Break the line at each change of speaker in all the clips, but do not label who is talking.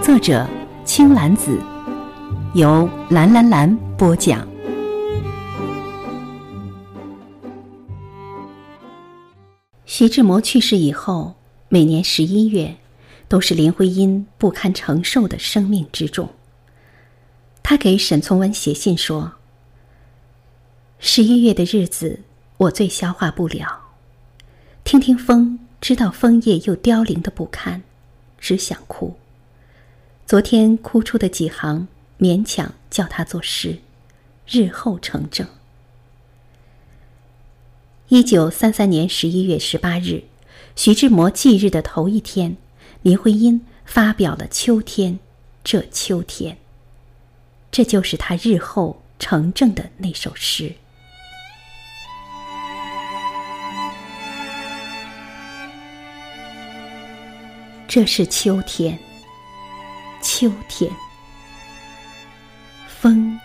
作者青兰子，由蓝蓝蓝播讲。徐志摩去世以后，每年十一月，都是林徽因不堪承受的生命之重。他给沈从文写信说：“十一月的日子，我最消化不了。听听风，知道枫叶又凋零的不堪，只想哭。昨天哭出的几行，勉强叫他作诗，日后成正。”一九三三年十一月十八日，徐志摩忌日的头一天，林徽因发表了《秋天》，这秋天，这就是他日后成正的那首诗。这是秋天，秋天，风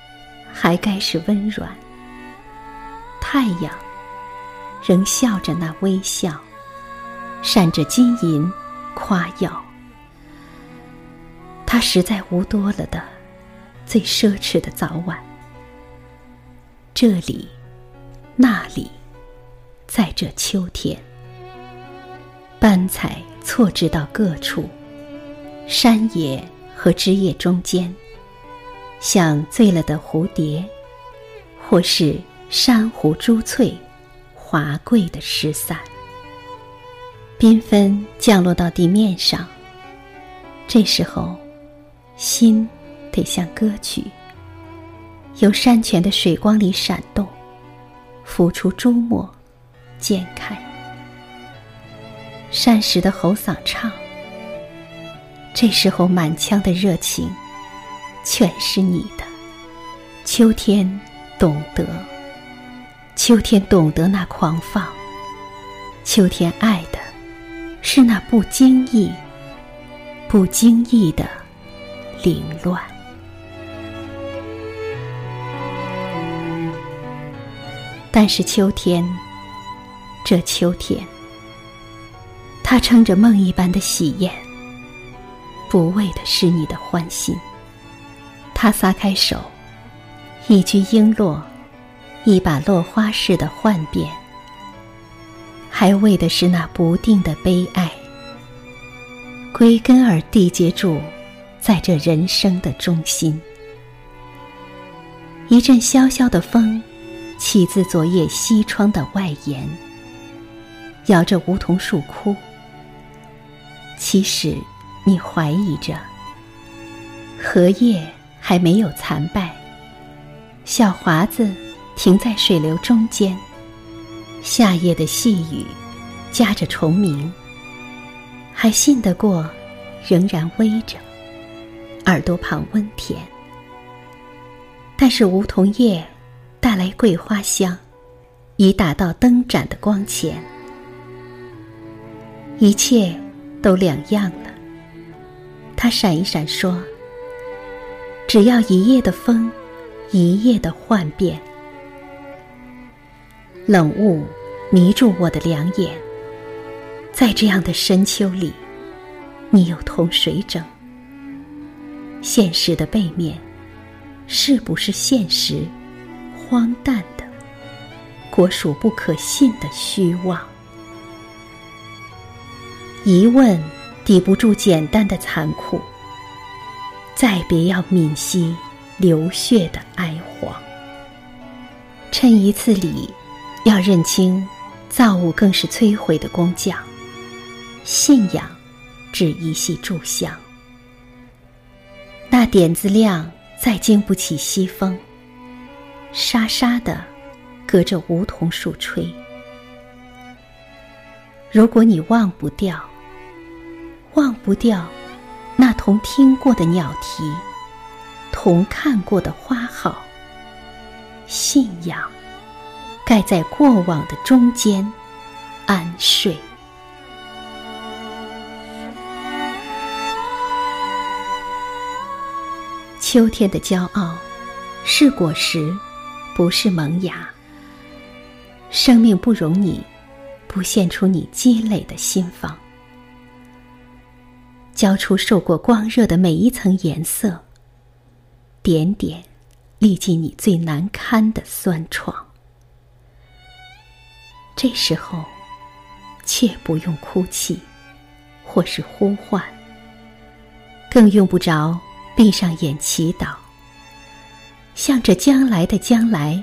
还该是温软，太阳。仍笑着那微笑，闪着金银，夸耀。他实在无多了的，最奢侈的早晚。这里，那里，在这秋天，斑彩错置到各处，山野和枝叶中间，像醉了的蝴蝶，或是珊瑚珠翠。华贵的失散，缤纷降落到地面上。这时候，心得像歌曲，由山泉的水光里闪动，浮出珠墨，渐开。山石的喉嗓唱。这时候满腔的热情，全是你的。秋天，懂得。秋天懂得那狂放，秋天爱的是那不经意、不经意的凌乱。但是秋天，这秋天，他撑着梦一般的喜宴，不为的是你的欢心。他撒开手，一掬璎珞。一把落花似的幻变，还为的是那不定的悲哀，归根而缔结住，在这人生的中心。一阵萧萧的风，起自昨夜西窗的外檐，摇着梧桐树枯。其实，你怀疑着，荷叶还没有残败，小华子。停在水流中间，夏夜的细雨夹着虫鸣，还信得过，仍然微着，耳朵旁温甜。但是梧桐叶带来桂花香，已打到灯盏的光前，一切都两样了。他闪一闪说：“只要一夜的风，一夜的幻变。”冷雾迷住我的两眼，在这样的深秋里，你又同谁争？现实的背面，是不是现实？荒诞的，果属不可信的虚妄。疑问抵不住简单的残酷，再别要泯息流血的哀惶。趁一次礼。要认清，造物更是摧毁的工匠。信仰，只一系柱香。那点子亮，再经不起西风。沙沙的，隔着梧桐树吹。如果你忘不掉，忘不掉，那同听过的鸟啼，同看过的花好。信仰盖在过往的中间，安睡。秋天的骄傲，是果实，不是萌芽。生命不容你不献出你积累的心房，交出受过光热的每一层颜色，点点。历尽你最难堪的酸创，这时候，切不用哭泣，或是呼唤，更用不着闭上眼祈祷，向着将来的将来，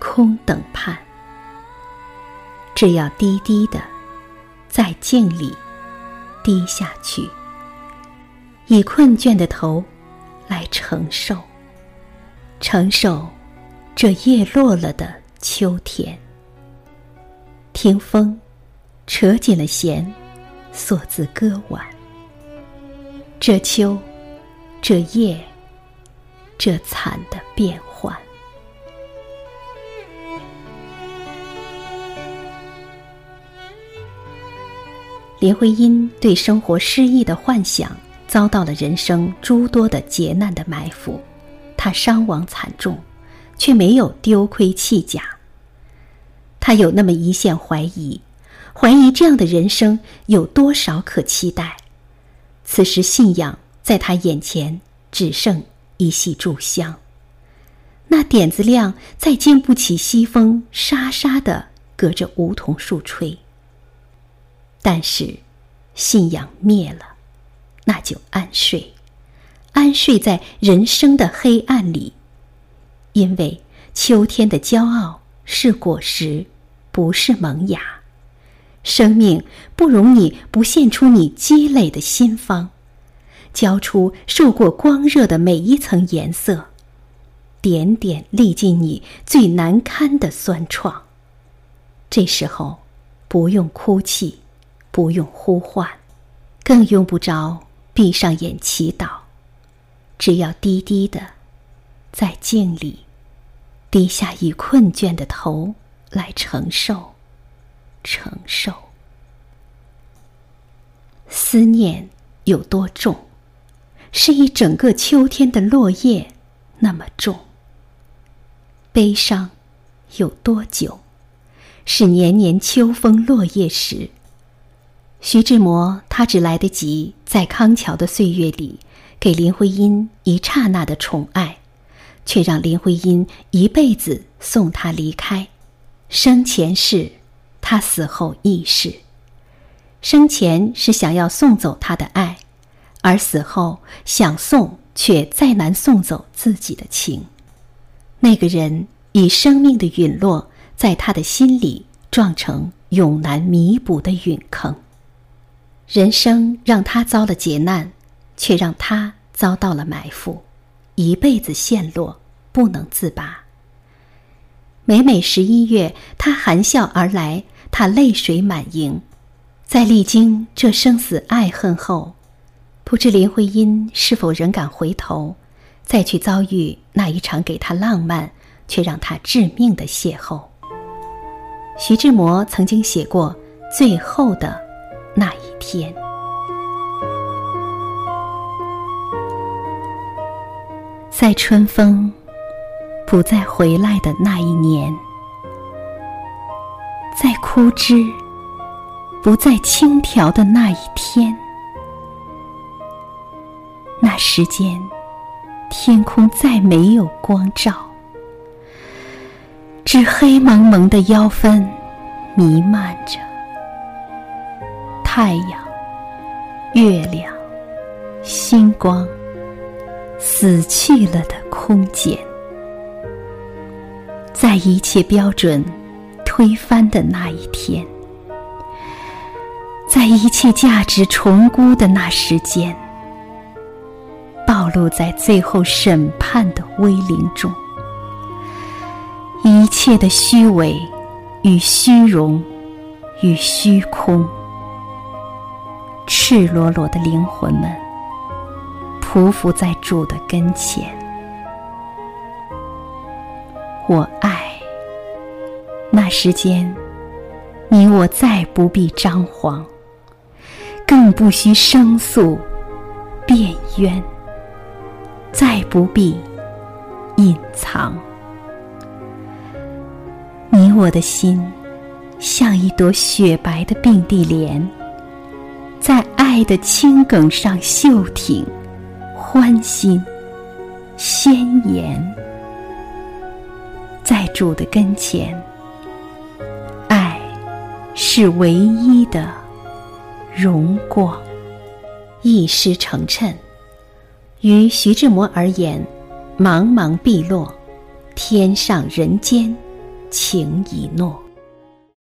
空等盼。只要低低的，在镜里低下去，以困倦的头来承受。承受这叶落了的秋天，听风，扯紧了弦，锁字歌完。这秋，这夜，这惨的变幻。林徽因对生活诗意的幻想，遭到了人生诸多的劫难的埋伏。他伤亡惨重，却没有丢盔弃甲。他有那么一线怀疑，怀疑这样的人生有多少可期待。此时信仰在他眼前只剩一系炷香，那点子亮再经不起西风沙沙的隔着梧桐树吹。但是，信仰灭了，那就安睡。安睡在人生的黑暗里，因为秋天的骄傲是果实，不是萌芽。生命不容你不献出你积累的心方，交出受过光热的每一层颜色，点点历尽你最难堪的酸创。这时候，不用哭泣，不用呼唤，更用不着闭上眼祈祷。只要低低的，在镜里低下以困倦的头来承受，承受。思念有多重，是一整个秋天的落叶那么重。悲伤有多久，是年年秋风落叶时。徐志摩他只来得及在康桥的岁月里。给林徽因一刹那的宠爱，却让林徽因一辈子送他离开。生前是，他死后亦是。生前是想要送走他的爱，而死后想送却再难送走自己的情。那个人以生命的陨落，在他的心里撞成永难弥补的陨坑。人生让他遭了劫难。却让他遭到了埋伏，一辈子陷落，不能自拔。每每十一月，他含笑而来，他泪水满盈。在历经这生死爱恨后，不知林徽因是否仍敢回头，再去遭遇那一场给他浪漫却让他致命的邂逅。徐志摩曾经写过《最后的那一天》。在春风不再回来的那一年，在枯枝不再轻条的那一天，那时间天空再没有光照，只黑蒙蒙的妖氛弥漫着，太阳、月亮、星光。死去了的空间，在一切标准推翻的那一天，在一切价值重估的那时间，暴露在最后审判的威灵中，一切的虚伪与虚荣与虚空，赤裸裸的灵魂们。匍匐在主的跟前。我爱那时间，你我再不必张狂，更不需申诉辩冤，再不必隐藏。你我的心，像一朵雪白的并蒂莲，爱的青梗上秀挺、欢欣、鲜艳。在主的跟前，爱是唯一的荣光。一诗成谶，于徐志摩而言，茫茫碧落，天上人间，情已诺。